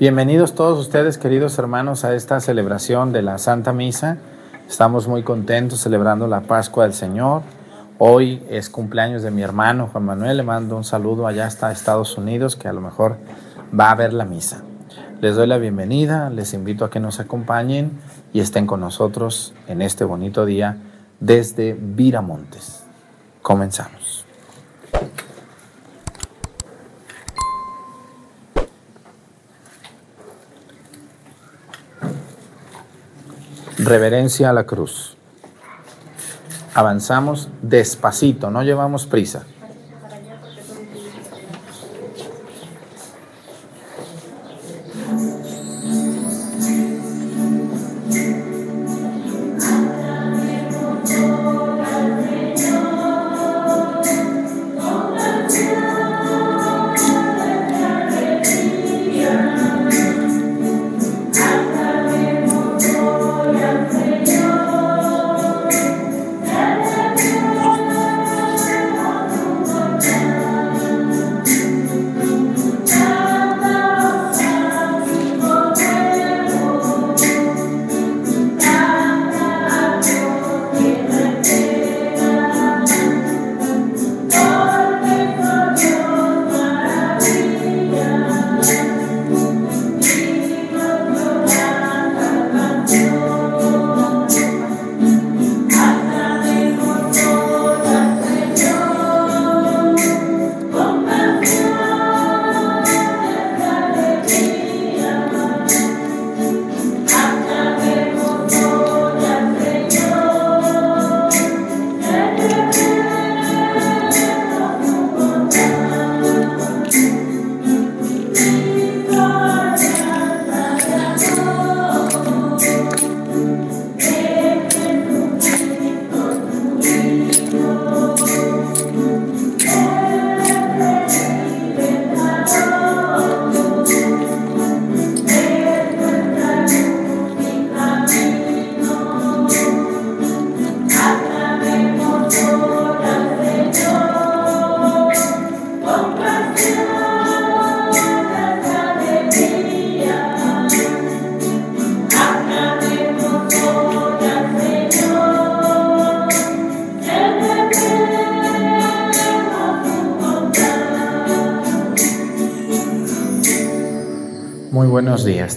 Bienvenidos todos ustedes, queridos hermanos, a esta celebración de la Santa Misa. Estamos muy contentos celebrando la Pascua del Señor. Hoy es cumpleaños de mi hermano Juan Manuel. Le mando un saludo allá hasta Estados Unidos, que a lo mejor va a ver la misa. Les doy la bienvenida, les invito a que nos acompañen y estén con nosotros en este bonito día desde Viramontes. Comenzamos. Reverencia a la cruz. Avanzamos despacito, no llevamos prisa.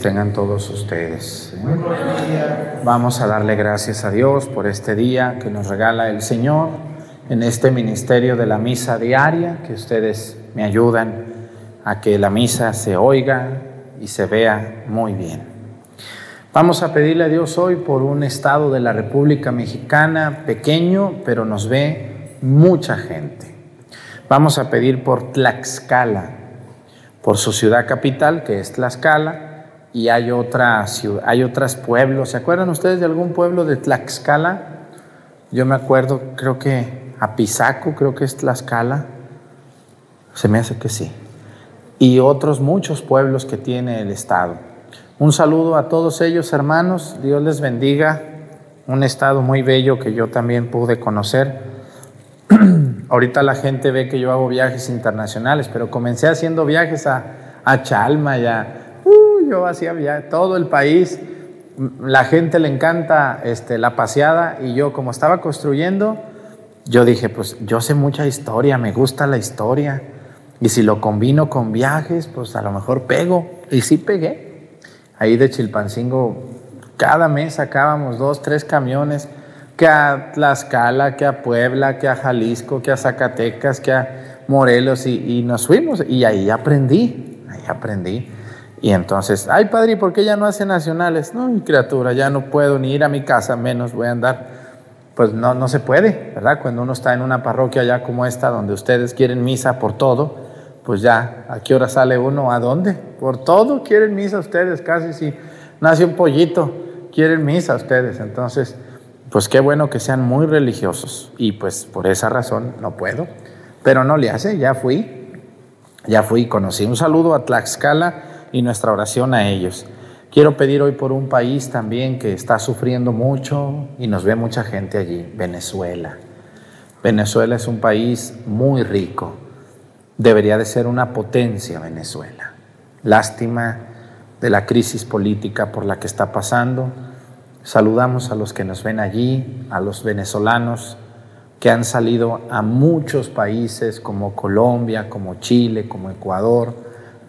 Tengan todos ustedes. Vamos a darle gracias a Dios por este día que nos regala el Señor en este ministerio de la misa diaria, que ustedes me ayudan a que la misa se oiga y se vea muy bien. Vamos a pedirle a Dios hoy por un estado de la República Mexicana pequeño, pero nos ve mucha gente. Vamos a pedir por Tlaxcala, por su ciudad capital, que es Tlaxcala, y hay, otra hay otros pueblos. ¿Se acuerdan ustedes de algún pueblo de Tlaxcala? Yo me acuerdo, creo que Apizaco, creo que es Tlaxcala. Se me hace que sí. Y otros muchos pueblos que tiene el Estado. Un saludo a todos ellos, hermanos. Dios les bendiga. Un estado muy bello que yo también pude conocer. Ahorita la gente ve que yo hago viajes internacionales, pero comencé haciendo viajes a, a Chalma, ya. Uh, yo hacía viajes, todo el país. La gente le encanta este, la paseada y yo como estaba construyendo, yo dije, pues yo sé mucha historia, me gusta la historia. Y si lo combino con viajes, pues a lo mejor pego. Y sí pegué. Ahí de Chilpancingo, cada mes sacábamos dos, tres camiones que a Tlaxcala, que a Puebla, que a Jalisco, que a Zacatecas, que a Morelos y, nos fuimos y ahí aprendí, ahí aprendí. Y entonces, ay padre, ¿por qué ya no hace nacionales? No, mi criatura, ya no puedo ni ir a mi casa, menos voy a andar. Pues no, no se puede, ¿verdad? Cuando uno está en una parroquia ya como esta, donde ustedes quieren misa por todo, pues ya, ¿a qué hora sale uno? ¿A dónde? Por todo quieren misa ustedes, casi si nace un pollito, quieren misa ustedes. Entonces, pues qué bueno que sean muy religiosos y pues por esa razón no puedo, pero no le hace, ya fui, ya fui, conocí un saludo a Tlaxcala y nuestra oración a ellos. Quiero pedir hoy por un país también que está sufriendo mucho y nos ve mucha gente allí, Venezuela. Venezuela es un país muy rico, debería de ser una potencia Venezuela. Lástima de la crisis política por la que está pasando. Saludamos a los que nos ven allí, a los venezolanos que han salido a muchos países como Colombia, como Chile, como Ecuador,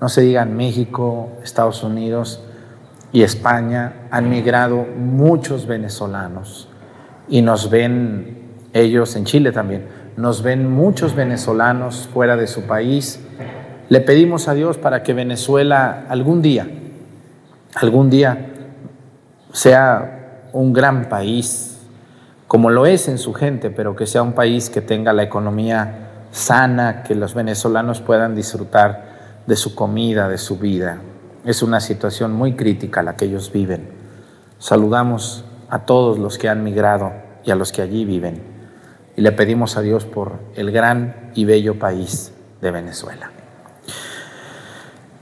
no se digan México, Estados Unidos y España, han migrado muchos venezolanos y nos ven ellos en Chile también, nos ven muchos venezolanos fuera de su país. Le pedimos a Dios para que Venezuela algún día, algún día sea un gran país, como lo es en su gente, pero que sea un país que tenga la economía sana, que los venezolanos puedan disfrutar de su comida, de su vida. Es una situación muy crítica la que ellos viven. Saludamos a todos los que han migrado y a los que allí viven y le pedimos a Dios por el gran y bello país de Venezuela.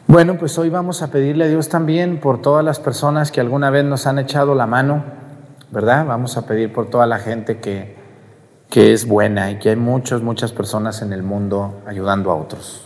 Bueno, pues hoy vamos a pedirle a Dios también por todas las personas que alguna vez nos han echado la mano, ¿verdad? Vamos a pedir por toda la gente que, que es buena y que hay muchas, muchas personas en el mundo ayudando a otros.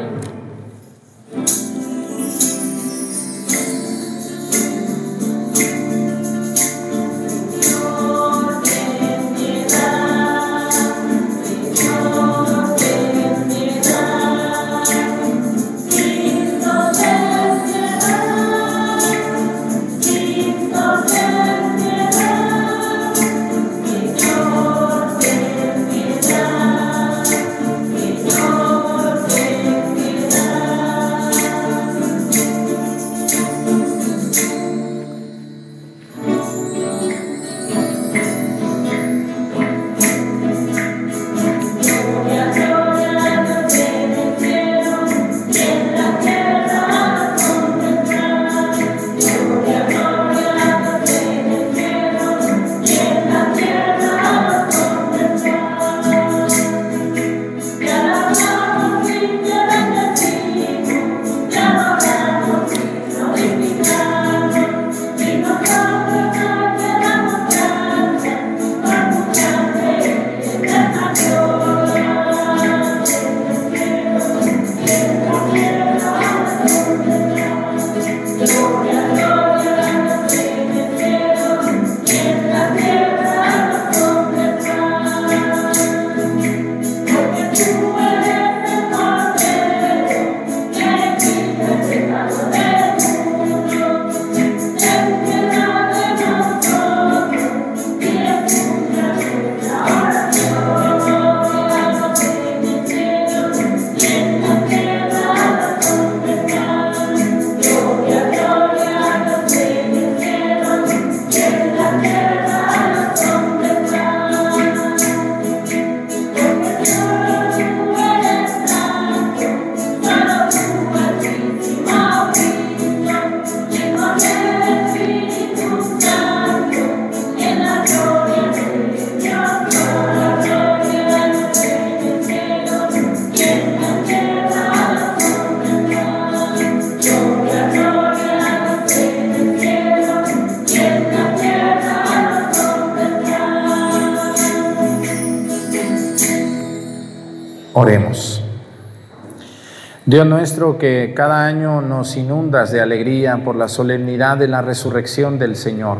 Dios nuestro, que cada año nos inundas de alegría por la solemnidad de la resurrección del Señor,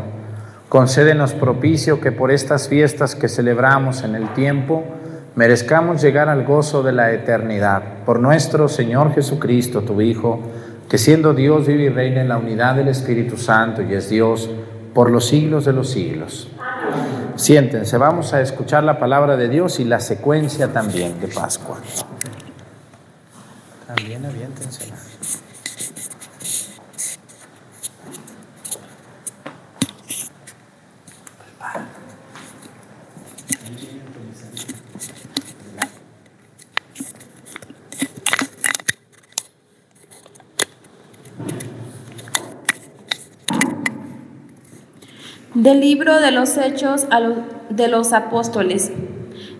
concédenos propicio que por estas fiestas que celebramos en el tiempo, merezcamos llegar al gozo de la eternidad. Por nuestro Señor Jesucristo, tu Hijo, que siendo Dios vive y reina en la unidad del Espíritu Santo y es Dios por los siglos de los siglos. Siéntense, vamos a escuchar la palabra de Dios y la secuencia también de Pascua. También aviéntense. Del libro de los Hechos de los Apóstoles.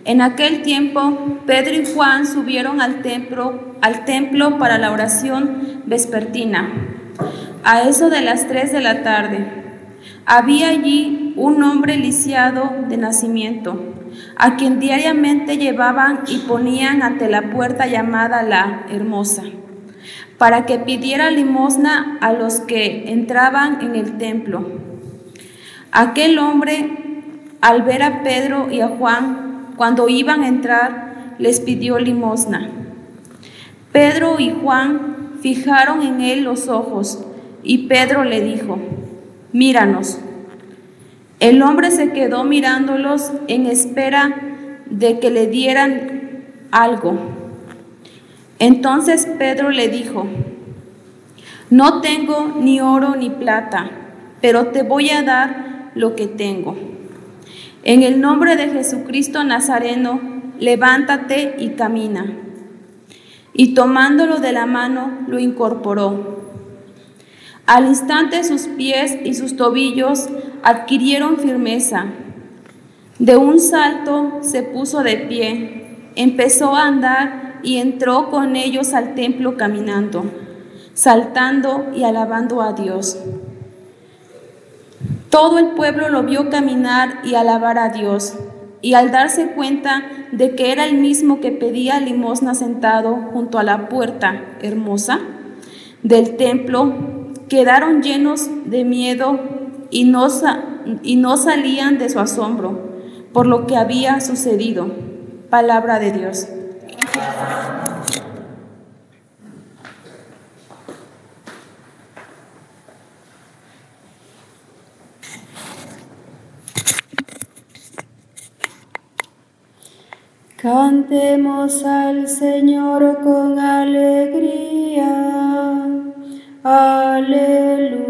En aquel tiempo, Pedro y Juan subieron al templo, al templo para la oración vespertina, a eso de las tres de la tarde. Había allí un hombre lisiado de nacimiento, a quien diariamente llevaban y ponían ante la puerta llamada la Hermosa, para que pidiera limosna a los que entraban en el templo. Aquel hombre, al ver a Pedro y a Juan, cuando iban a entrar, les pidió limosna. Pedro y Juan fijaron en él los ojos y Pedro le dijo, míranos. El hombre se quedó mirándolos en espera de que le dieran algo. Entonces Pedro le dijo, no tengo ni oro ni plata, pero te voy a dar lo que tengo. En el nombre de Jesucristo Nazareno, levántate y camina. Y tomándolo de la mano, lo incorporó. Al instante sus pies y sus tobillos adquirieron firmeza. De un salto se puso de pie, empezó a andar y entró con ellos al templo caminando, saltando y alabando a Dios. Todo el pueblo lo vio caminar y alabar a Dios, y al darse cuenta de que era el mismo que pedía limosna sentado junto a la puerta hermosa del templo, quedaron llenos de miedo y no, y no salían de su asombro por lo que había sucedido. Palabra de Dios. Cantemos al Señor con alegría. Aleluya.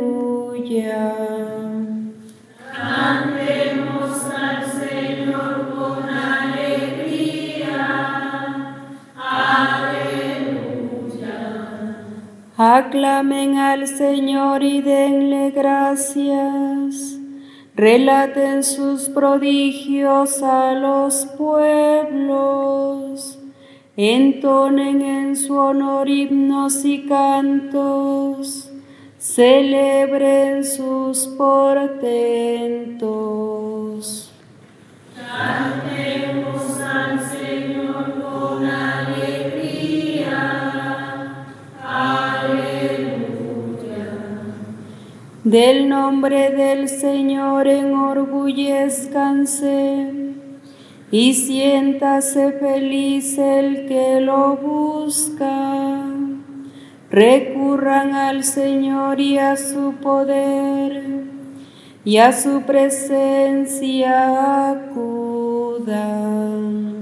Cantemos al Señor con alegría. Aleluya. Aclamen al Señor y denle gracias relaten sus prodigios a los pueblos, entonen en su honor himnos y cantos, celebren sus portentos. Cantemos al Señor con Del nombre del Señor enorgullezcanse y siéntase feliz el que lo busca. Recurran al Señor y a su poder y a su presencia acudan.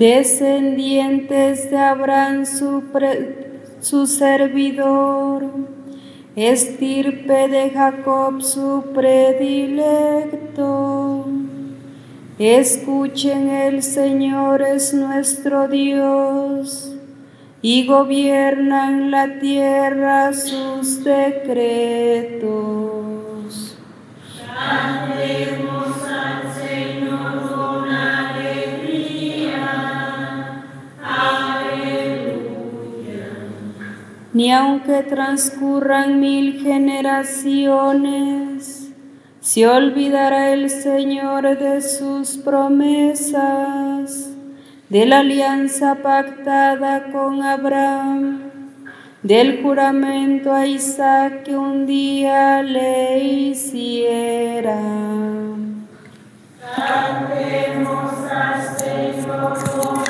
Descendientes de Abraham su, servidor, estirpe de Jacob su predilecto. Escuchen, el Señor es nuestro Dios y gobiernan la tierra sus decretos. Ni aunque transcurran mil generaciones, se olvidará el Señor de sus promesas, de la alianza pactada con Abraham, del juramento a Isaac que un día le hiciera. Cantemos al Señor.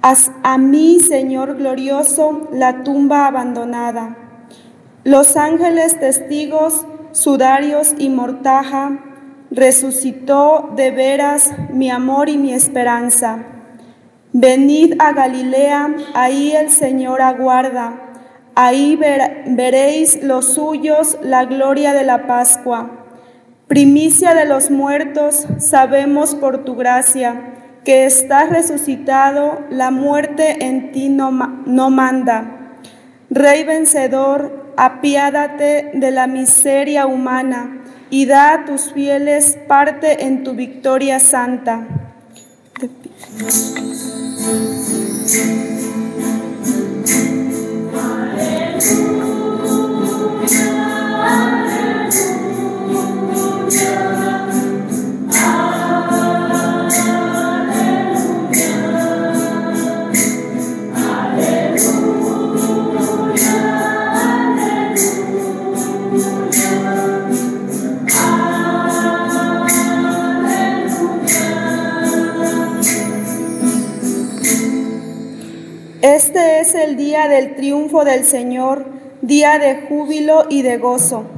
Haz a mí, Señor glorioso, la tumba abandonada. Los ángeles testigos, sudarios y mortaja, resucitó de veras mi amor y mi esperanza. Venid a Galilea, ahí el Señor aguarda, ahí veréis los suyos la gloria de la Pascua. Primicia de los muertos, sabemos por tu gracia que estás resucitado, la muerte en ti no, no manda. Rey vencedor, apiádate de la miseria humana y da a tus fieles parte en tu victoria santa. El día del triunfo del Señor, día de júbilo y de gozo.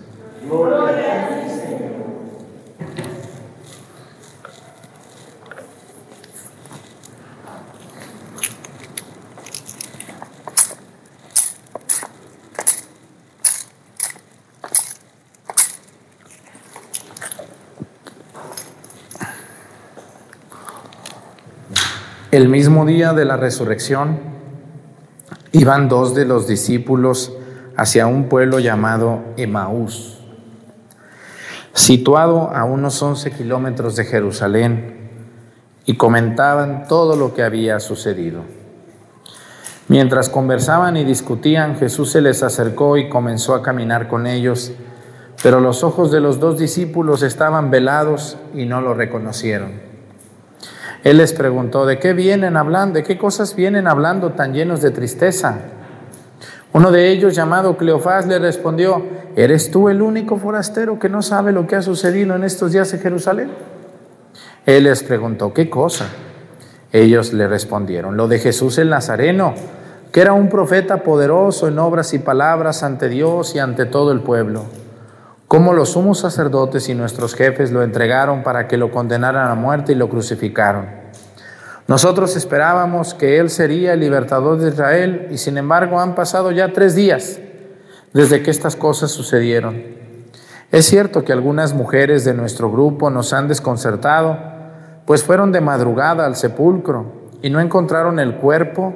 El mismo día de la resurrección, iban dos de los discípulos hacia un pueblo llamado Emaús, situado a unos 11 kilómetros de Jerusalén, y comentaban todo lo que había sucedido. Mientras conversaban y discutían, Jesús se les acercó y comenzó a caminar con ellos, pero los ojos de los dos discípulos estaban velados y no lo reconocieron. Él les preguntó, ¿de qué vienen hablando? ¿De qué cosas vienen hablando tan llenos de tristeza? Uno de ellos, llamado Cleofás, le respondió, ¿eres tú el único forastero que no sabe lo que ha sucedido en estos días en Jerusalén? Él les preguntó, ¿qué cosa? Ellos le respondieron, lo de Jesús el Nazareno, que era un profeta poderoso en obras y palabras ante Dios y ante todo el pueblo. Como los sumos sacerdotes y nuestros jefes lo entregaron para que lo condenaran a muerte y lo crucificaron. Nosotros esperábamos que Él sería el libertador de Israel y sin embargo han pasado ya tres días desde que estas cosas sucedieron. Es cierto que algunas mujeres de nuestro grupo nos han desconcertado, pues fueron de madrugada al sepulcro y no encontraron el cuerpo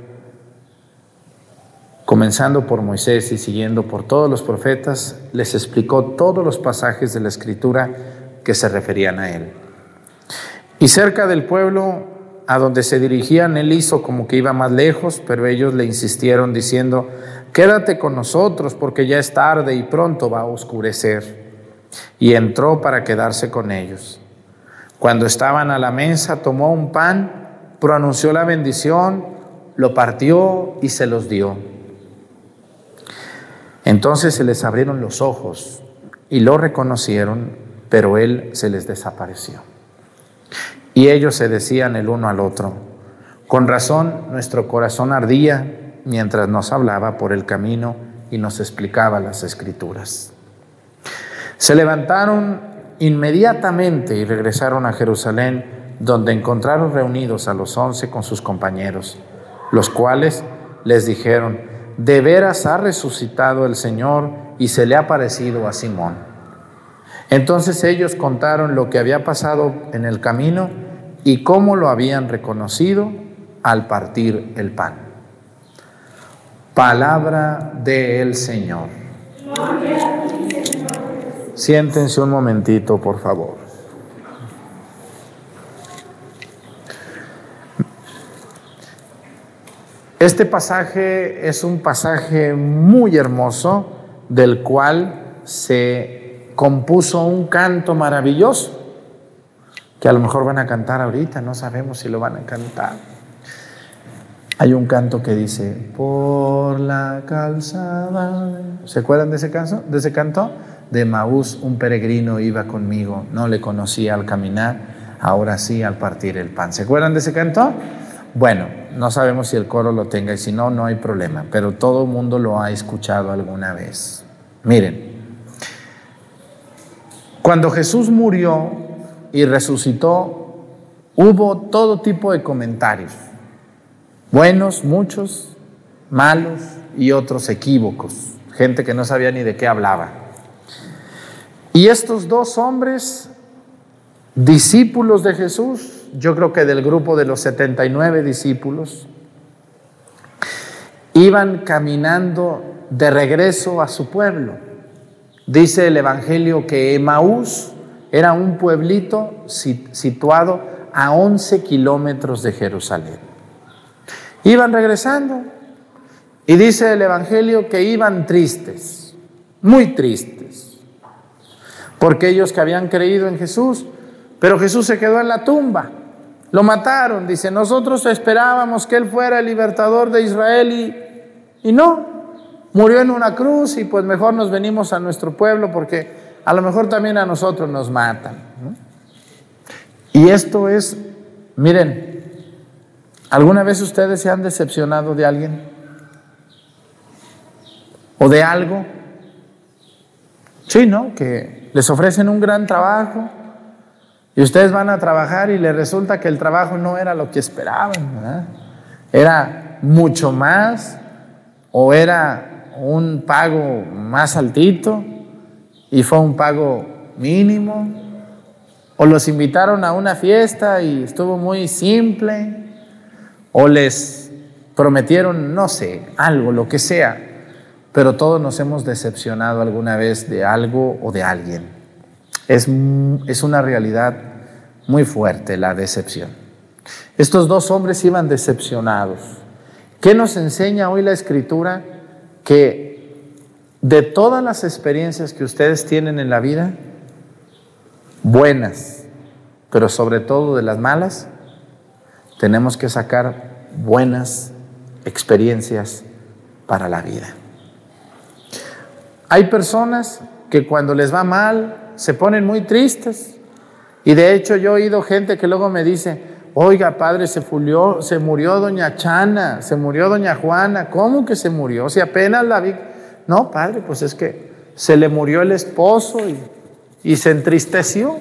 Comenzando por Moisés y siguiendo por todos los profetas, les explicó todos los pasajes de la escritura que se referían a él. Y cerca del pueblo a donde se dirigían, él hizo como que iba más lejos, pero ellos le insistieron diciendo, quédate con nosotros porque ya es tarde y pronto va a oscurecer. y entró para quedarse con ellos. Cuando estaban a la mesa, tomó un pan, pronunció la bendición, lo partió y se los dio. Entonces se les abrieron los ojos y lo reconocieron, pero él se les desapareció. Y ellos se decían el uno al otro, con razón nuestro corazón ardía mientras nos hablaba por el camino y nos explicaba las escrituras. Se levantaron inmediatamente y regresaron a Jerusalén, donde encontraron reunidos a los once con sus compañeros, los cuales les dijeron, de veras ha resucitado el Señor y se le ha parecido a Simón. Entonces ellos contaron lo que había pasado en el camino y cómo lo habían reconocido al partir el pan. Palabra del Señor. Siéntense un momentito, por favor. Este pasaje es un pasaje muy hermoso del cual se compuso un canto maravilloso que a lo mejor van a cantar ahorita, no sabemos si lo van a cantar. Hay un canto que dice, por la calzada. ¿Se acuerdan de ese, canto? de ese canto? De Maús un peregrino iba conmigo, no le conocía al caminar, ahora sí al partir el pan. ¿Se acuerdan de ese canto? Bueno, no sabemos si el coro lo tenga y si no, no hay problema, pero todo el mundo lo ha escuchado alguna vez. Miren, cuando Jesús murió y resucitó, hubo todo tipo de comentarios, buenos, muchos, malos y otros equívocos, gente que no sabía ni de qué hablaba. Y estos dos hombres, discípulos de Jesús, yo creo que del grupo de los 79 discípulos, iban caminando de regreso a su pueblo. Dice el Evangelio que Emaús era un pueblito situado a 11 kilómetros de Jerusalén. Iban regresando y dice el Evangelio que iban tristes, muy tristes porque ellos que habían creído en Jesús, pero Jesús se quedó en la tumba. Lo mataron, dice, nosotros esperábamos que Él fuera el libertador de Israel y, y no, murió en una cruz y pues mejor nos venimos a nuestro pueblo porque a lo mejor también a nosotros nos matan. Y esto es, miren, ¿alguna vez ustedes se han decepcionado de alguien? ¿O de algo? Sí, ¿no? Que les ofrecen un gran trabajo y ustedes van a trabajar y les resulta que el trabajo no era lo que esperaban, era mucho más o era un pago más altito y fue un pago mínimo o los invitaron a una fiesta y estuvo muy simple o les prometieron, no sé, algo, lo que sea pero todos nos hemos decepcionado alguna vez de algo o de alguien. Es, es una realidad muy fuerte la decepción. Estos dos hombres iban decepcionados. ¿Qué nos enseña hoy la escritura? Que de todas las experiencias que ustedes tienen en la vida, buenas, pero sobre todo de las malas, tenemos que sacar buenas experiencias para la vida. Hay personas que cuando les va mal se ponen muy tristes. Y de hecho yo he oído gente que luego me dice, oiga padre, se, fulió, se murió doña Chana, se murió doña Juana, ¿cómo que se murió? Si apenas la vi... No, padre, pues es que se le murió el esposo y, y se entristeció.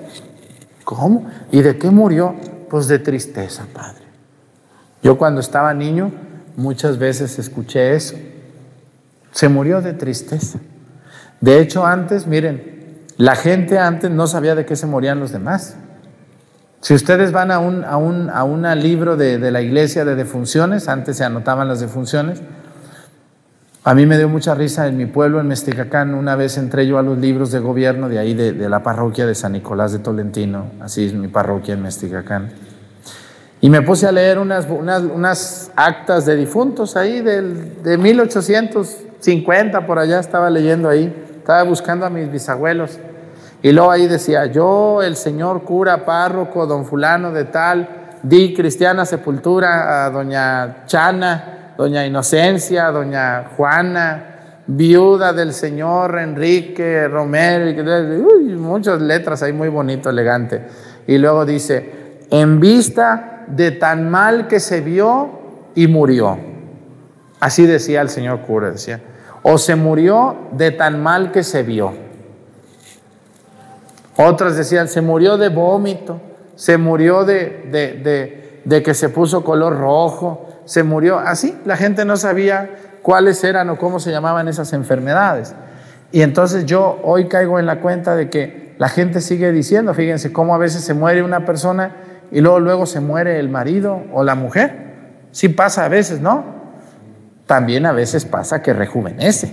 ¿Cómo? ¿Y de qué murió? Pues de tristeza, padre. Yo cuando estaba niño muchas veces escuché eso. Se murió de tristeza. De hecho, antes, miren, la gente antes no sabía de qué se morían los demás. Si ustedes van a un, a un a una libro de, de, la iglesia de defunciones, antes se anotaban las defunciones, a mí me dio mucha risa en mi pueblo, en Mesticacán, una vez entré yo a los libros de gobierno de ahí, de, de la parroquia de San Nicolás de Tolentino, así es mi parroquia en Mesticacán, y me puse a leer unas, unas, unas actas de difuntos ahí del, de 1850, por allá estaba leyendo ahí. Estaba buscando a mis bisabuelos Y luego ahí decía, yo, el señor cura, párroco, don fulano de tal, di cristiana sepultura a doña Chana, doña Inocencia, doña Juana, viuda del señor Enrique Romero, uy, muchas letras ahí muy bonito, elegante. Y luego dice, en vista de tan mal que se vio y murió. Así decía el señor cura, decía, o se murió de tan mal que se vio. Otras decían, se murió de vómito, se murió de, de, que se puso color rojo, se murió así. La gente no sabía cuáles eran o cómo se llamaban esas enfermedades. Y entonces yo hoy caigo en la cuenta de que la gente sigue diciendo, fíjense cómo a veces se muere una persona y luego luego se muere el marido o la mujer. Sí pasa a veces, ¿no? También a veces pasa que rejuvenece.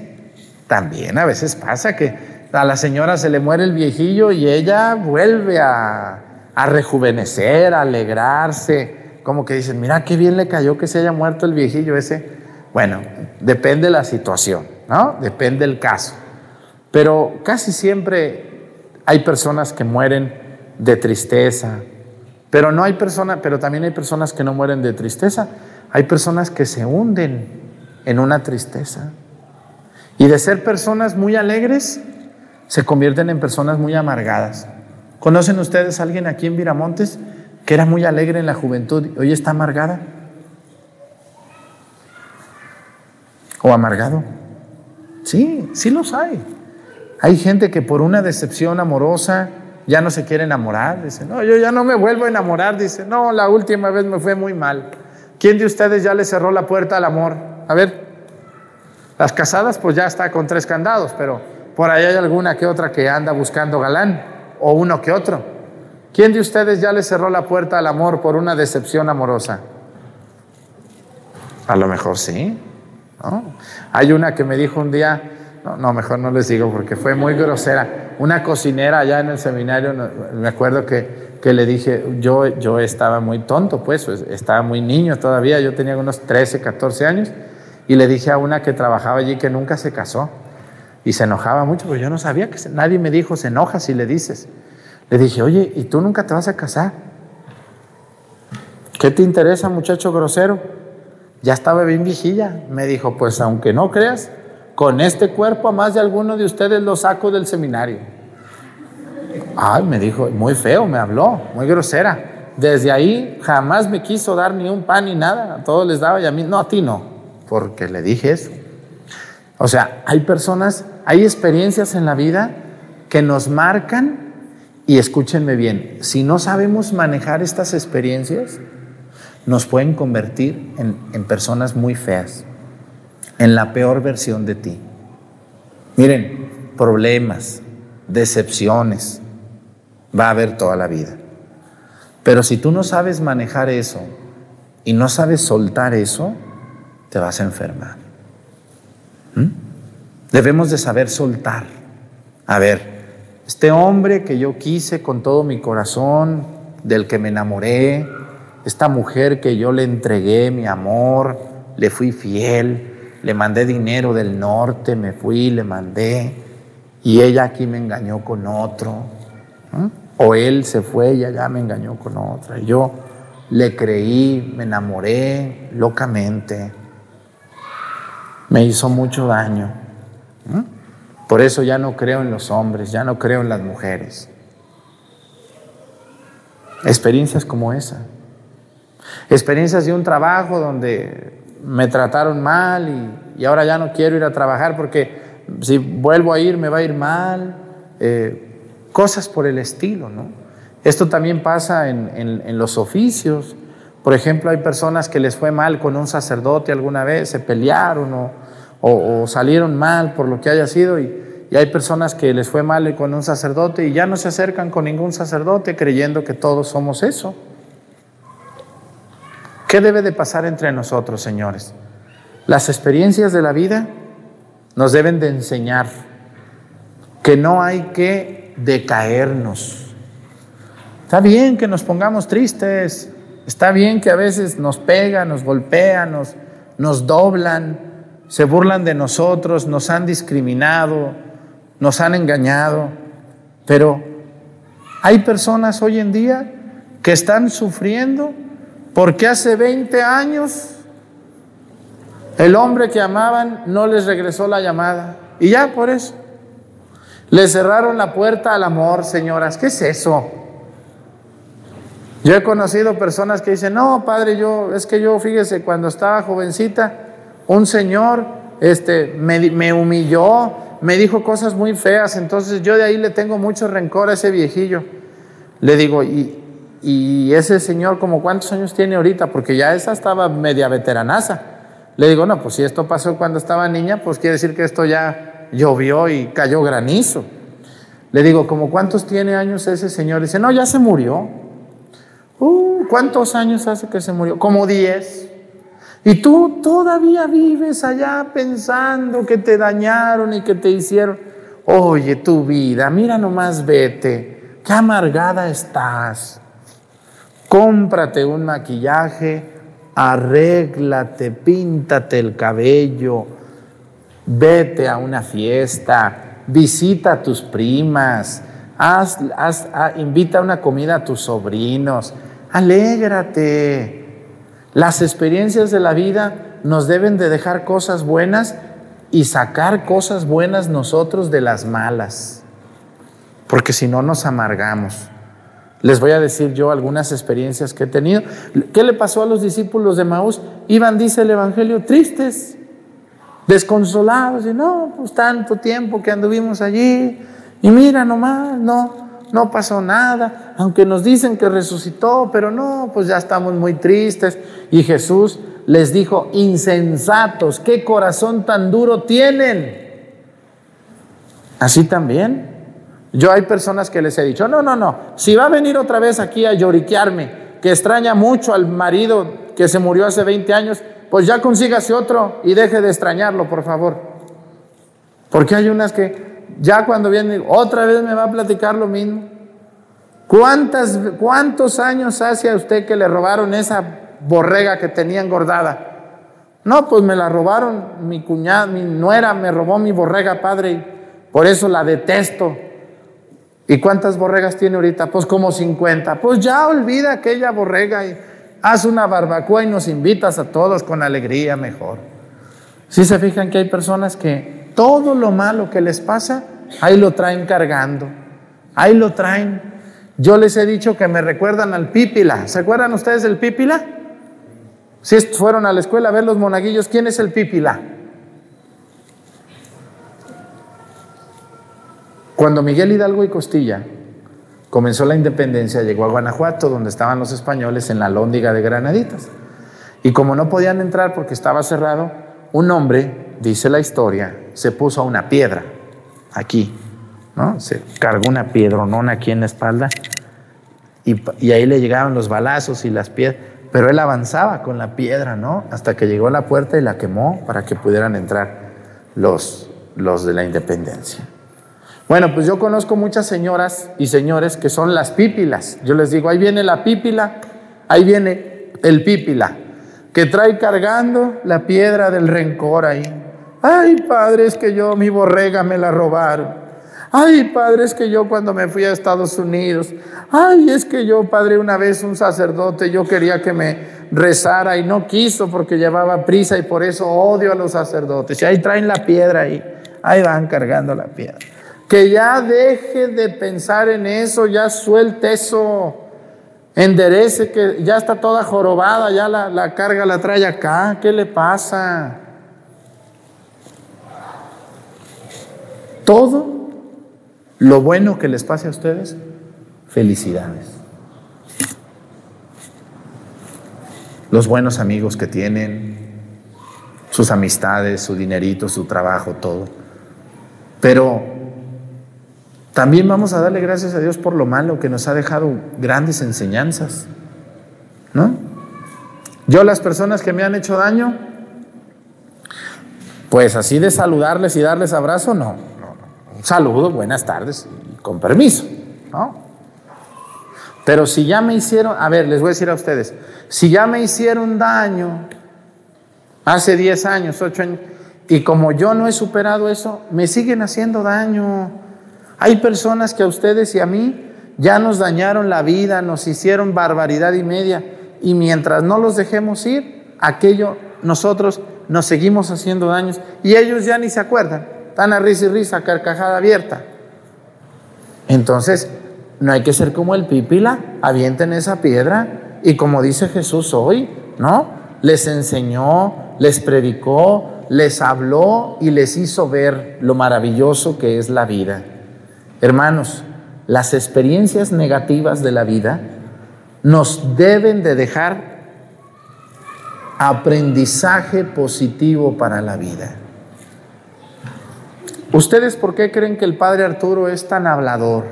También a veces pasa que a la señora se le muere el viejillo y ella vuelve a, rejuvenecer, a alegrarse, como que dicen, mira qué bien le cayó que se haya muerto el viejillo ese. Bueno, depende de la situación, ¿no? Depende del caso. Pero casi siempre hay personas que mueren de tristeza, pero no hay personas, pero también hay personas que no mueren de tristeza. Hay personas que se hunden en una tristeza. Y de ser personas muy alegres, se convierten en personas muy amargadas. ¿Conocen ustedes a alguien aquí en Viramontes que era muy alegre en la juventud y hoy está amargada? ¿O amargado? Sí, sí los hay. Hay gente que por una decepción amorosa ya no se quiere enamorar. Dice, no, yo ya no me vuelvo a enamorar. Dice, no, la última vez me fue muy mal. ¿Quién de ustedes ya le cerró la puerta al amor? A ver, las casadas pues ya está con tres candados, pero por ahí hay alguna que otra que anda buscando galán, o uno que otro. ¿Quién de ustedes ya le cerró la puerta al amor por una decepción amorosa? A lo mejor sí. Hay una que me dijo un día, no, mejor no les digo porque fue muy grosera. Una cocinera allá en el seminario, me acuerdo que, que le dije, yo, yo estaba muy tonto, pues, estaba muy niño todavía, yo tenía unos 13, 14 años, y le dije a una que trabajaba allí que nunca se casó. Y se enojaba mucho, pero yo no sabía que nadie me dijo, se enoja si le dices. Le dije, oye, ¿y tú nunca te vas a casar? ¿Qué te interesa, muchacho grosero? Ya estaba bien viejilla. Me dijo, pues aunque no creas, con este cuerpo a más de alguno de ustedes lo saco del seminario. Ay, me dijo, muy feo, me habló, muy grosera. Desde ahí jamás me quiso dar ni un pan ni nada. A todos les daba y a mí, no, a ti no, porque le dije eso. O sea, hay personas, hay experiencias en la vida que nos marcan y escúchenme bien, si no sabemos manejar estas experiencias, nos pueden convertir en, personas muy feas, en la peor versión de ti. Miren, problemas, decepciones, va a haber toda la vida. Pero si tú no sabes manejar eso y no sabes soltar eso, te vas a enfermar. ¿Mm? Debemos de saber soltar. A ver, este hombre que yo quise con todo mi corazón, del que me enamoré, esta mujer que yo le entregué mi amor, le fui fiel, le mandé dinero del norte, me fui, le mandé, y ella aquí me engañó con otro, ¿Mm? o él se fue y allá me engañó con otra, y yo le creí, me enamoré locamente me hizo mucho daño. Por eso ya no creo en los hombres, ya no creo en las mujeres. Experiencias como esa. Experiencias de un trabajo donde me trataron mal y, ahora ya no quiero ir a trabajar porque si vuelvo a ir me va a ir mal. Eh, cosas por el estilo, ¿no? Esto también pasa en, en los oficios. Por ejemplo, hay personas que les fue mal con un sacerdote alguna vez, se pelearon o, salieron mal por lo que haya sido y, hay personas que les fue mal con un sacerdote y ya no se acercan con ningún sacerdote creyendo que todos somos eso. ¿Qué debe de pasar entre nosotros, señores? Las experiencias de la vida nos deben de enseñar que no hay que decaernos. Está bien que nos pongamos tristes, Está bien que a veces nos pegan, nos golpean, nos, nos doblan, se burlan de nosotros, nos han discriminado, nos han engañado. Pero hay personas hoy en día que están sufriendo porque hace 20 años el hombre que amaban no les regresó la llamada. Y ya por eso. Le cerraron la puerta al amor, señoras. ¿Qué es eso? Yo he conocido personas que dicen, no, padre, yo, es que yo, fíjese, cuando estaba jovencita, un señor este, me, humilló, me dijo cosas muy feas, entonces yo de ahí le tengo mucho rencor a ese viejillo. Le digo, ¿y, y ese señor como cuántos años tiene ahorita? Porque ya esa estaba media veteranaza. Le digo, no, pues si esto pasó cuando estaba niña, pues quiere decir que esto ya llovió y cayó granizo. Le digo, ¿como cuántos tiene años ese señor? Dice, no, ya se murió. Uh, ¿Cuántos años hace que se murió? Como diez. Y tú todavía vives allá pensando que te dañaron y que te hicieron. Oye, tu vida, mira nomás, vete. Qué amargada estás. Cómprate un maquillaje, arréglate, píntate el cabello, vete a una fiesta, visita a tus primas, haz, haz, ah, invita a una comida a tus sobrinos, alégrate. Las experiencias de la vida nos deben de dejar cosas buenas y sacar cosas buenas nosotros de las malas, porque si no nos amargamos. Les voy a decir yo algunas experiencias que he tenido. ¿Qué le pasó a los discípulos de Maús? Iban, dice el Evangelio, tristes, desconsolados, y no, pues tanto tiempo que anduvimos allí, y mira nomás, no, no pasó nada, aunque nos dicen que resucitó, pero no, pues ya estamos muy tristes. Y Jesús les dijo, insensatos, qué corazón tan duro tienen. Así también. Yo hay personas que les he dicho, no, no, no, si va a venir otra vez aquí a lloriquearme, que extraña mucho al marido que se murió hace 20 años, pues ya consígase otro y deje de extrañarlo, por favor. Porque hay unas que ya cuando viene, otra vez me va a platicar lo mismo. ¿Cuántas, ¿Cuántos años hace a usted que le robaron esa borrega que tenía engordada? No, pues me la robaron, mi cuñada, mi nuera me robó mi borrega, padre, y por eso la detesto. ¿Y cuántas borregas tiene ahorita? Pues como 50. Pues ya olvida aquella borrega y haz una barbacoa y nos invitas a todos con alegría mejor. Si se fijan que hay personas que todo lo malo que les pasa, ahí lo traen cargando, ahí lo traen. Yo les he dicho que me recuerdan al Pípila. ¿Se acuerdan ustedes del Pípila? Si fueron a la escuela a ver los monaguillos, ¿quién es el Pípila? Cuando Miguel Hidalgo y Costilla comenzó la independencia, llegó a Guanajuato, donde estaban los españoles en la lóndiga de Granaditas. Y como no podían entrar porque estaba cerrado, un hombre, dice la historia, se puso a una piedra aquí, ¿no? Se cargó una piedronona aquí en la espalda y, y ahí le llegaban los balazos y las piedras, pero él avanzaba con la piedra, ¿no? Hasta que llegó a la puerta y la quemó para que pudieran entrar los, los de la independencia. Bueno, pues yo conozco muchas señoras y señores que son las pípilas. Yo les digo, ahí viene la pípila, ahí viene el pípila, que trae cargando la piedra del rencor ahí. Ay, padre, es que yo mi borrega me la robaron. Ay, padre, es que yo cuando me fui a Estados Unidos, ay, es que yo, padre, una vez un sacerdote, yo quería que me rezara y no quiso porque llevaba prisa y por eso odio a los sacerdotes. Y ahí traen la piedra ahí, ahí van cargando la piedra. Que ya deje de pensar en eso, ya suelte eso, enderece, que ya está toda jorobada, ya la, la carga la trae acá, ¿qué le pasa? Todo lo bueno que les pase a ustedes, felicidades. Los buenos amigos que tienen, sus amistades, su dinerito, su trabajo, todo. Pero también vamos a darle gracias a Dios por lo malo que nos ha dejado grandes enseñanzas. ¿No? Yo las personas que me han hecho daño, pues así de saludarles y darles abrazo, no. Un saludo, buenas tardes, con permiso, ¿no? Pero si ya me hicieron, a ver, les voy a decir a ustedes, si ya me hicieron daño hace 10 años, 8 años, y como yo no he superado eso, me siguen haciendo daño. Hay personas que a ustedes y a mí ya nos dañaron la vida, nos hicieron barbaridad y media, y mientras no los dejemos ir, aquello nosotros nos seguimos haciendo daños y ellos ya ni se acuerdan, están a risa y risa, carcajada abierta. Entonces, no hay que ser como el pípila, avienten esa piedra y como dice Jesús hoy, ¿no? Les enseñó, les predicó, les habló y les hizo ver lo maravilloso que es la vida. Hermanos, las experiencias negativas de la vida nos deben de dejar aprendizaje positivo para la vida. ¿Ustedes por qué creen que el padre Arturo es tan hablador?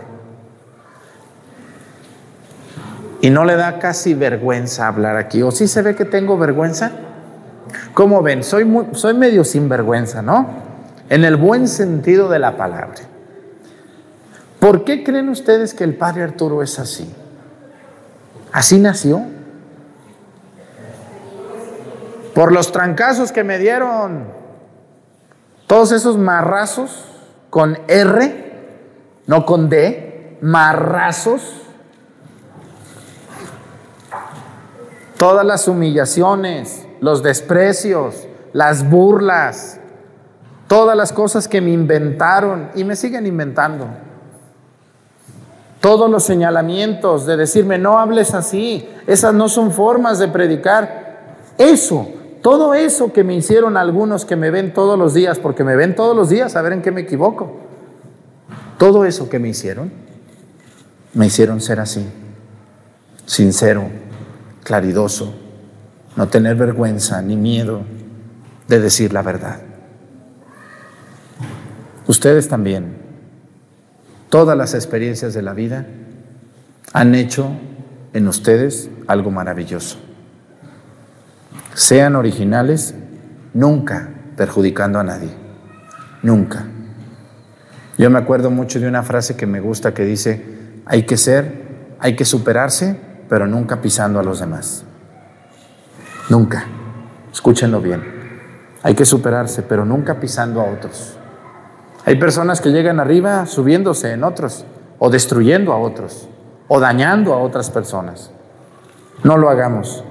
Y no le da casi vergüenza hablar aquí. ¿O sí se ve que tengo vergüenza? ¿Cómo ven? Soy, muy, soy medio sinvergüenza, ¿no? En el buen sentido de la palabra. ¿Por qué creen ustedes que el padre Arturo es así? ¿Así nació? Por los trancazos que me dieron. Todos esos marrazos con R, no con D, marrazos. Todas las humillaciones, los desprecios, las burlas, todas las cosas que me inventaron y me siguen inventando. Todos los señalamientos de decirme, no hables así, esas no son formas de predicar. Eso, todo eso que me hicieron algunos que me ven todos los días, porque me ven todos los días a ver en qué me equivoco. Todo eso que me hicieron, me hicieron ser así, sincero, claridoso, no tener vergüenza ni miedo de decir la verdad. Ustedes también, todas las experiencias de la vida han hecho en ustedes algo maravilloso. Sean originales, nunca perjudicando a nadie, nunca. Yo me acuerdo mucho de una frase que me gusta que dice, hay que ser, hay que superarse, pero nunca pisando a los demás. Nunca. Escúchenlo bien. Hay que superarse, pero nunca pisando a otros. Hay personas que llegan arriba subiéndose en otros, o destruyendo a otros, o dañando a otras personas. No lo hagamos.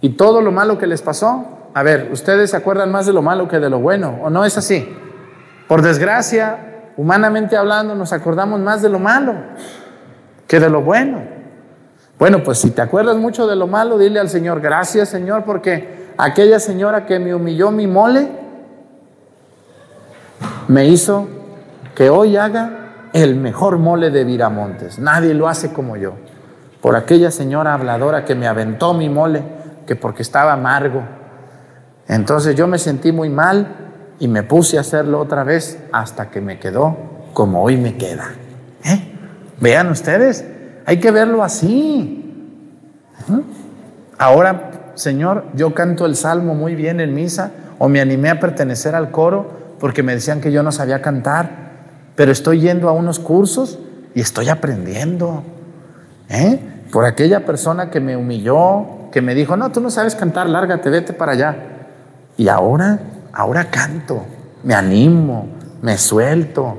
Y todo lo malo que les pasó, a ver, ustedes se acuerdan más de lo malo que de lo bueno, ¿o no es así? Por desgracia, humanamente hablando, nos acordamos más de lo malo que de lo bueno. Bueno, pues si te acuerdas mucho de lo malo, dile al Señor, gracias Señor, porque aquella señora que me humilló mi mole, me hizo que hoy haga el mejor mole de Viramontes. Nadie lo hace como yo. Por aquella señora habladora que me aventó mi mole, que porque estaba amargo. Entonces yo me sentí muy mal y me puse a hacerlo otra vez hasta que me quedó como hoy me queda. ¿Eh? Vean ustedes, hay que verlo así. Ahora, Señor, yo canto el salmo muy bien en misa o me animé a pertenecer al coro porque me decían que yo no sabía cantar, pero estoy yendo a unos cursos y estoy aprendiendo. ¿eh? Por aquella persona que me humilló, me dijo, no, tú no sabes cantar, lárgate, vete para allá. Y ahora, ahora canto, me animo, me suelto.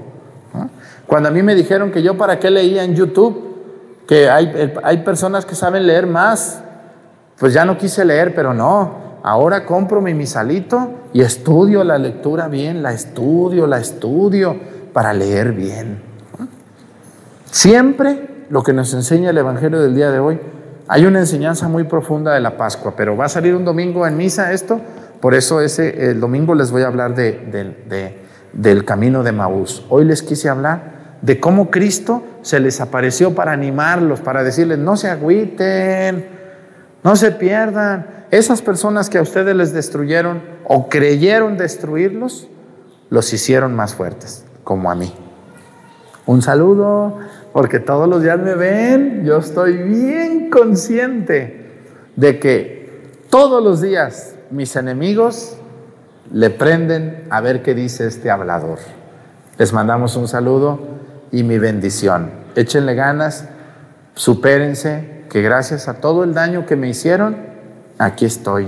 Cuando a mí me dijeron que yo para qué leía en YouTube, que hay, hay personas que saben leer más, pues ya no quise leer, pero no, Ahora compro mi misalito y estudio la lectura bien, la estudio, la estudio para leer bien. Siempre lo que nos enseña el Evangelio del día de hoy, hay una enseñanza muy profunda de la Pascua, pero va a salir un domingo en misa esto, por eso ese, el domingo les voy a hablar de, de, de, del camino de Maús. Hoy les quise hablar de cómo Cristo se les apareció para animarlos, para decirles, no se agüiten, no se pierdan, esas personas que a ustedes les destruyeron o creyeron destruirlos, los hicieron más fuertes, como a mí. Un saludo, porque todos los días me ven, yo estoy bien consciente de que todos los días mis enemigos le prenden a ver qué dice este hablador. Les mandamos un saludo y mi bendición. Échenle ganas, supérense, que gracias a todo el daño que me hicieron, aquí estoy,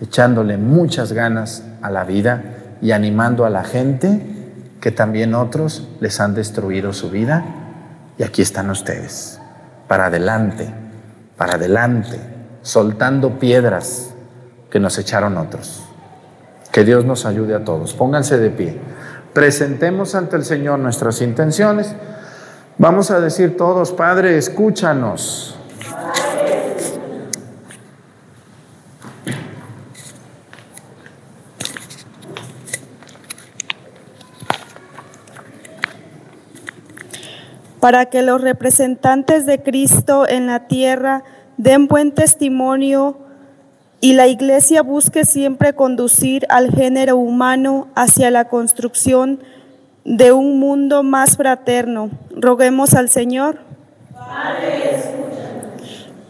echándole muchas ganas a la vida y animando a la gente que también otros les han destruido su vida y aquí están ustedes, para adelante, para adelante, soltando piedras que nos echaron otros. Que Dios nos ayude a todos. Pónganse de pie. Presentemos ante el Señor nuestras intenciones. Vamos a decir todos, Padre, escúchanos. Para que los representantes de Cristo en la tierra den buen testimonio y la Iglesia busque siempre conducir al género humano hacia la construcción de un mundo más fraterno. Roguemos al Señor.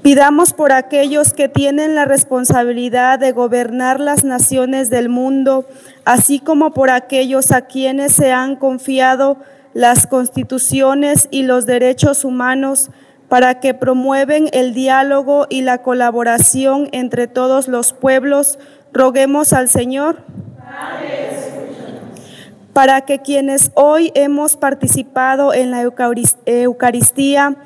Pidamos por aquellos que tienen la responsabilidad de gobernar las naciones del mundo, así como por aquellos a quienes se han confiado las constituciones y los derechos humanos para que promueven el diálogo y la colaboración entre todos los pueblos. Roguemos al Señor. Para que quienes hoy hemos participado en la Eucaristía,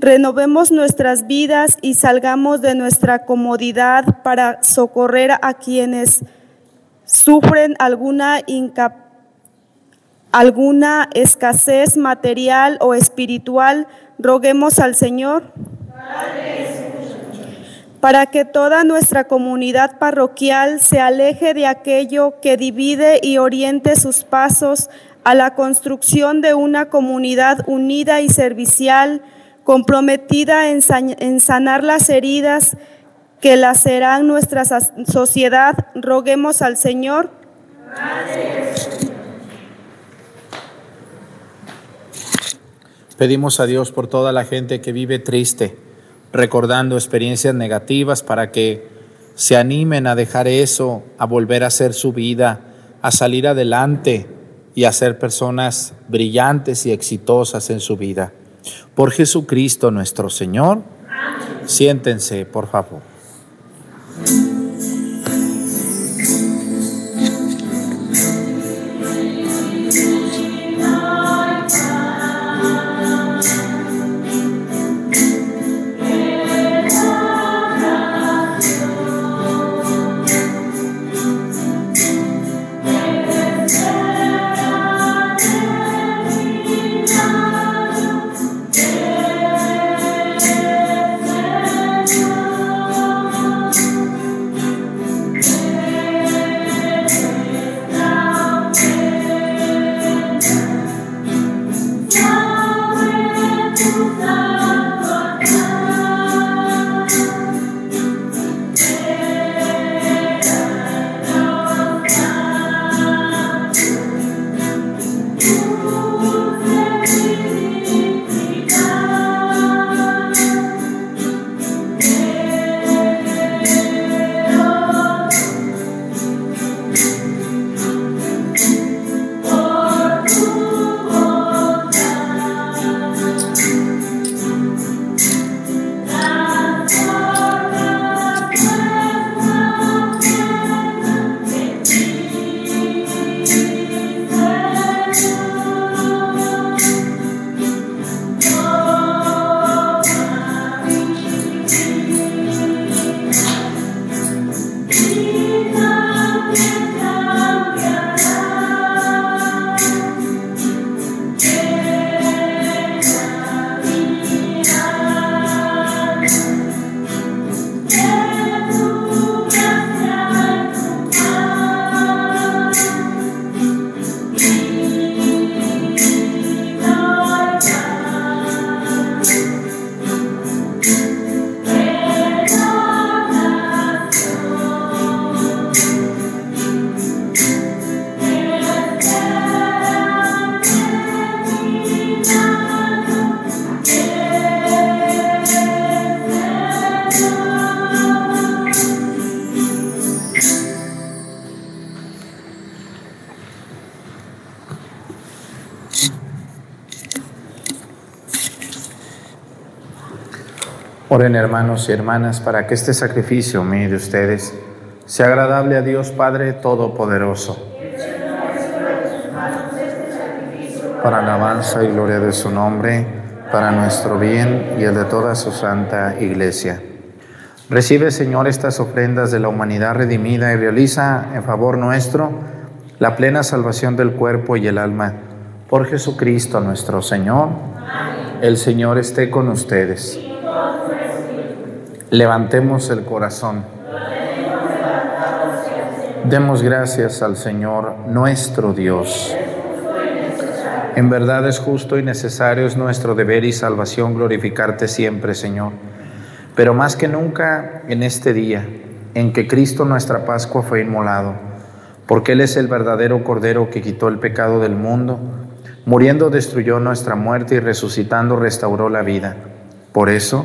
renovemos nuestras vidas y salgamos de nuestra comodidad para socorrer a quienes sufren alguna incapacidad alguna escasez material o espiritual, roguemos al Señor. Para que toda nuestra comunidad parroquial se aleje de aquello que divide y oriente sus pasos a la construcción de una comunidad unida y servicial, comprometida en, sanar las heridas que laceran nuestra sociedad, roguemos al Señor. Pedimos a Dios por toda la gente que vive triste, recordando experiencias negativas para que se animen a dejar eso, a volver a hacer su vida, a salir adelante y a ser personas brillantes y exitosas en su vida. Por Jesucristo nuestro Señor, siéntense, por favor. Oren hermanos y hermanas para que este sacrificio mío de ustedes sea agradable a Dios Padre Todopoderoso. para alabanza y gloria de su nombre, para nuestro bien y el de toda su santa iglesia. Recibe, Señor, estas ofrendas de la humanidad redimida y realiza en favor nuestro la plena salvación del cuerpo y el alma. Por Jesucristo nuestro Señor. El Señor esté con ustedes. Levantemos el corazón. Demos gracias al Señor nuestro Dios. En verdad es justo y necesario, es nuestro deber y salvación glorificarte siempre, Señor. Pero más que nunca en este día en que Cristo nuestra Pascua fue inmolado, porque Él es el verdadero Cordero que quitó el pecado del mundo, muriendo destruyó nuestra muerte y resucitando restauró la vida. Por eso,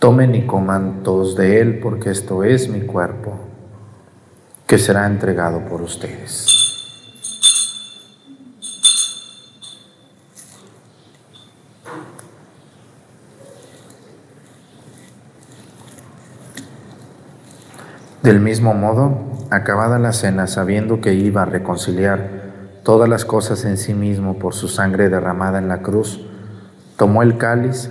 Tomen y coman todos de él, porque esto es mi cuerpo, que será entregado por ustedes. Del mismo modo, acabada la cena, sabiendo que iba a reconciliar todas las cosas en sí mismo por su sangre derramada en la cruz, tomó el cáliz,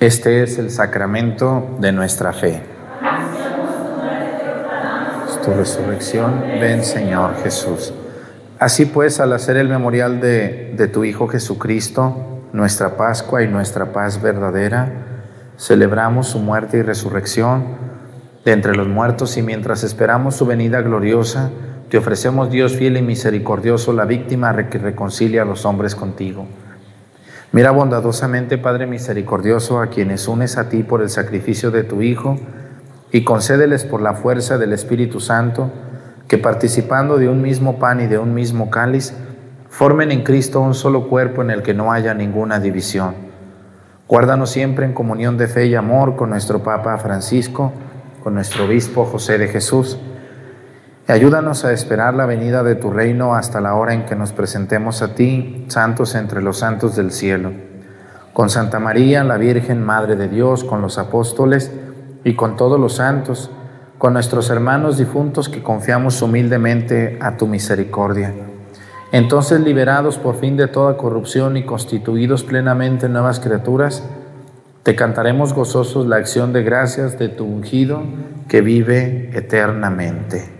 Este es el sacramento de nuestra fe. Es tu resurrección, ven Señor Jesús. Así pues, al hacer el memorial de, de tu Hijo Jesucristo, nuestra Pascua y nuestra paz verdadera, celebramos su muerte y resurrección de entre los muertos y mientras esperamos su venida gloriosa, te ofrecemos, Dios fiel y misericordioso, la víctima que reconcilia a los hombres contigo. Mira bondadosamente, Padre misericordioso, a quienes unes a ti por el sacrificio de tu Hijo, y concédeles por la fuerza del Espíritu Santo, que participando de un mismo pan y de un mismo cáliz, formen en Cristo un solo cuerpo en el que no haya ninguna división. Guárdanos siempre en comunión de fe y amor con nuestro Papa Francisco, con nuestro Obispo José de Jesús, ayúdanos a esperar la venida de tu reino hasta la hora en que nos presentemos a ti, santos entre los santos del cielo. Con Santa María, la Virgen, Madre de Dios, con los apóstoles y con todos los santos, con nuestros hermanos difuntos que confiamos humildemente a tu misericordia. Entonces, liberados por fin de toda corrupción y constituidos plenamente nuevas criaturas, te cantaremos gozosos la acción de gracias de tu ungido que vive eternamente.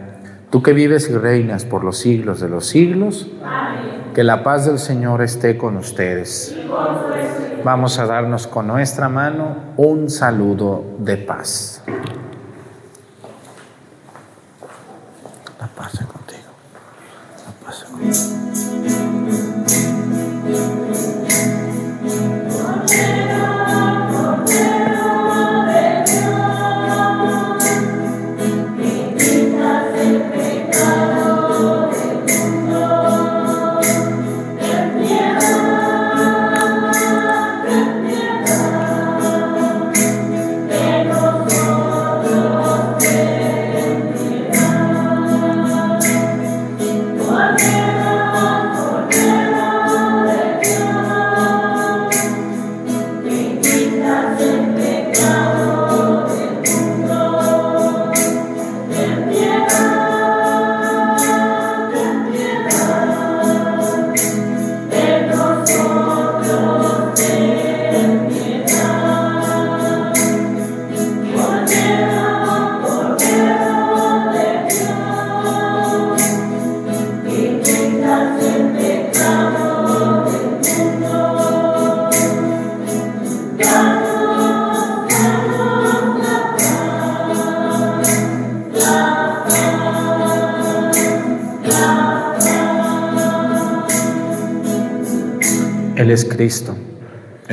Tú que vives y reinas por los siglos de los siglos, que la paz del Señor esté con ustedes. Vamos a darnos con nuestra mano un saludo de paz.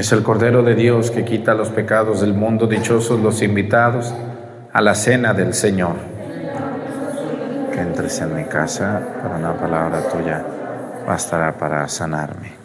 Es el Cordero de Dios que quita los pecados del mundo, dichosos los invitados a la cena del Señor. Que entres en mi casa, para una palabra tuya bastará para sanarme.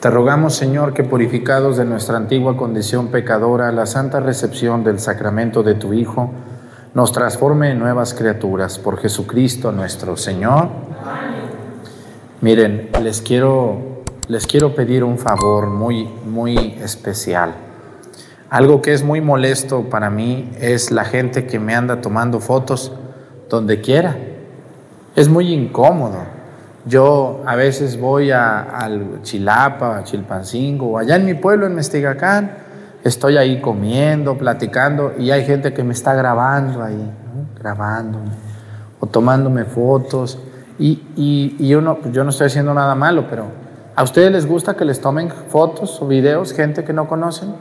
Te rogamos, Señor, que purificados de nuestra antigua condición pecadora, la santa recepción del sacramento de tu Hijo nos transforme en nuevas criaturas por Jesucristo nuestro Señor. Miren, les quiero, les quiero pedir un favor muy, muy especial. Algo que es muy molesto para mí es la gente que me anda tomando fotos donde quiera. Es muy incómodo. Yo a veces voy a, Chilapa, a Chilpancingo, o allá en mi pueblo, en Mestigacán, estoy ahí comiendo, platicando, y hay gente que me está grabando ahí, grabándome, o tomándome fotos, y, y, yo, no, pues yo no estoy haciendo nada malo, pero ¿a ustedes les gusta que les tomen fotos o videos, gente que no conocen?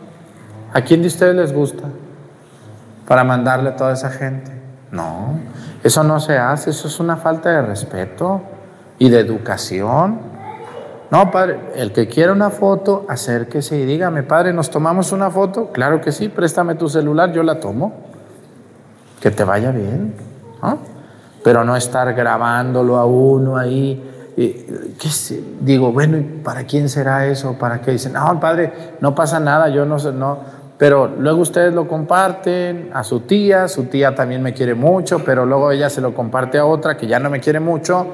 ¿A quién de ustedes les gusta? Para mandarle a toda esa gente. No, eso no se hace, eso es una falta de respeto y de educación. No, padre, el que quiera una foto, acérquese y dígame, padre, ¿nos tomamos una foto? Claro que sí, préstame tu celular, yo la tomo. Que te vaya bien. Pero no estar grabándolo a uno ahí. ¿qué Digo, bueno, ¿y para quién será eso? ¿Para qué? Dicen, no, padre, no pasa nada, yo no sé, no. Pero luego ustedes lo comparten a su tía, su tía también me quiere mucho, pero luego ella se lo comparte a otra que ya no me quiere mucho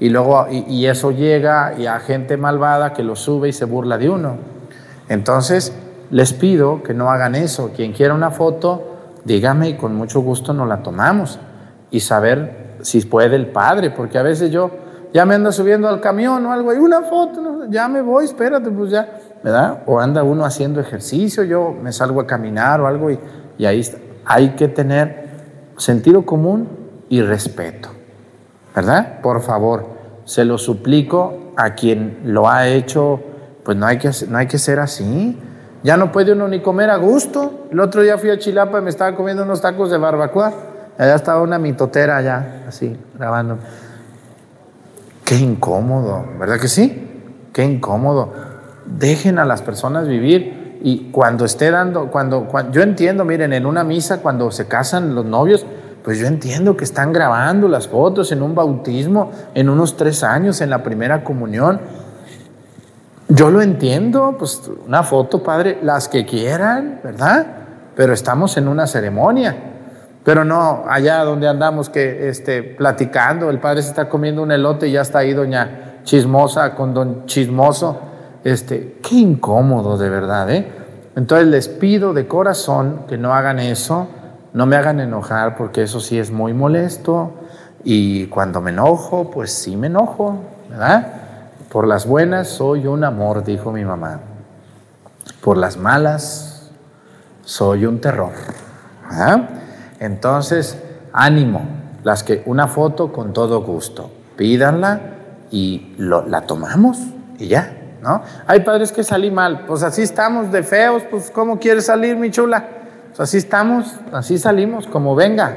y luego y, eso llega y a gente malvada que lo sube y se burla de uno. Entonces, les pido que no hagan eso. Quien quiera una foto, dígame y con mucho gusto nos la tomamos. Y saber si puede el padre, porque a veces yo ya me ando subiendo al camión o algo, y una foto, ya me voy, espérate, pues ya, ¿verdad? O anda uno haciendo ejercicio, yo me salgo a caminar o algo, y, y ahí está. Hay que tener sentido común y respeto. ¿Verdad? Por favor, se lo suplico a quien lo ha hecho, pues no hay que, no hay que ser así. Ya no puede uno ni comer a gusto. El otro día fui a Chilapa y me estaba comiendo unos tacos de barbacoa. Allá estaba una mitotera allá, así, grabando. Qué incómodo, ¿verdad que sí? Qué incómodo. Dejen a las personas vivir y cuando esté dando, cuando, cuando yo entiendo, miren, en una misa, cuando se casan los novios, pues yo entiendo que están grabando las fotos en un bautismo, en unos tres años, en la primera comunión. Yo lo entiendo, pues una foto, padre, las que quieran, ¿verdad? Pero estamos en una ceremonia. Pero no allá donde andamos que este, platicando, el padre se está comiendo un elote y ya está ahí doña chismosa con don chismoso. Este, qué incómodo de verdad, ¿eh? Entonces les pido de corazón que no hagan eso no me hagan enojar porque eso sí es muy molesto y cuando me enojo, pues sí me enojo, ¿verdad? Por las buenas soy un amor, dijo mi mamá. Por las malas soy un terror. ¿verdad? Entonces, ánimo, las que una foto con todo gusto, pídanla y la tomamos y ya, ¿no? Hay padres que salí mal, pues así estamos de feos, pues ¿cómo quieres salir, mi chula? Así estamos, así salimos, como venga,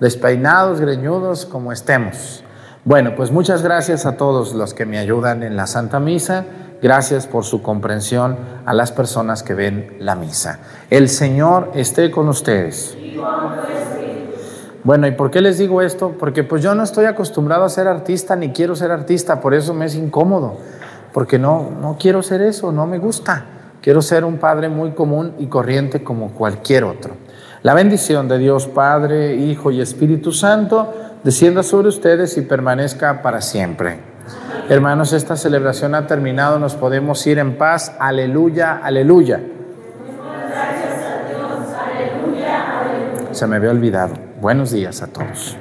despeinados, greñudos, como estemos. Bueno, pues muchas gracias a todos los que me ayudan en la Santa Misa. Gracias por su comprensión a las personas que ven la misa. El Señor esté con ustedes. Bueno, ¿y por qué les digo esto? Porque pues yo no estoy acostumbrado a ser artista ni quiero ser artista, por eso me es incómodo, porque no, no quiero ser eso, no me gusta. Quiero ser un padre muy común y corriente como cualquier otro. La bendición de Dios Padre, Hijo y Espíritu Santo descienda sobre ustedes y permanezca para siempre. Hermanos, esta celebración ha terminado, nos podemos ir en paz. Aleluya, aleluya. Se me había olvidado. Buenos días a todos.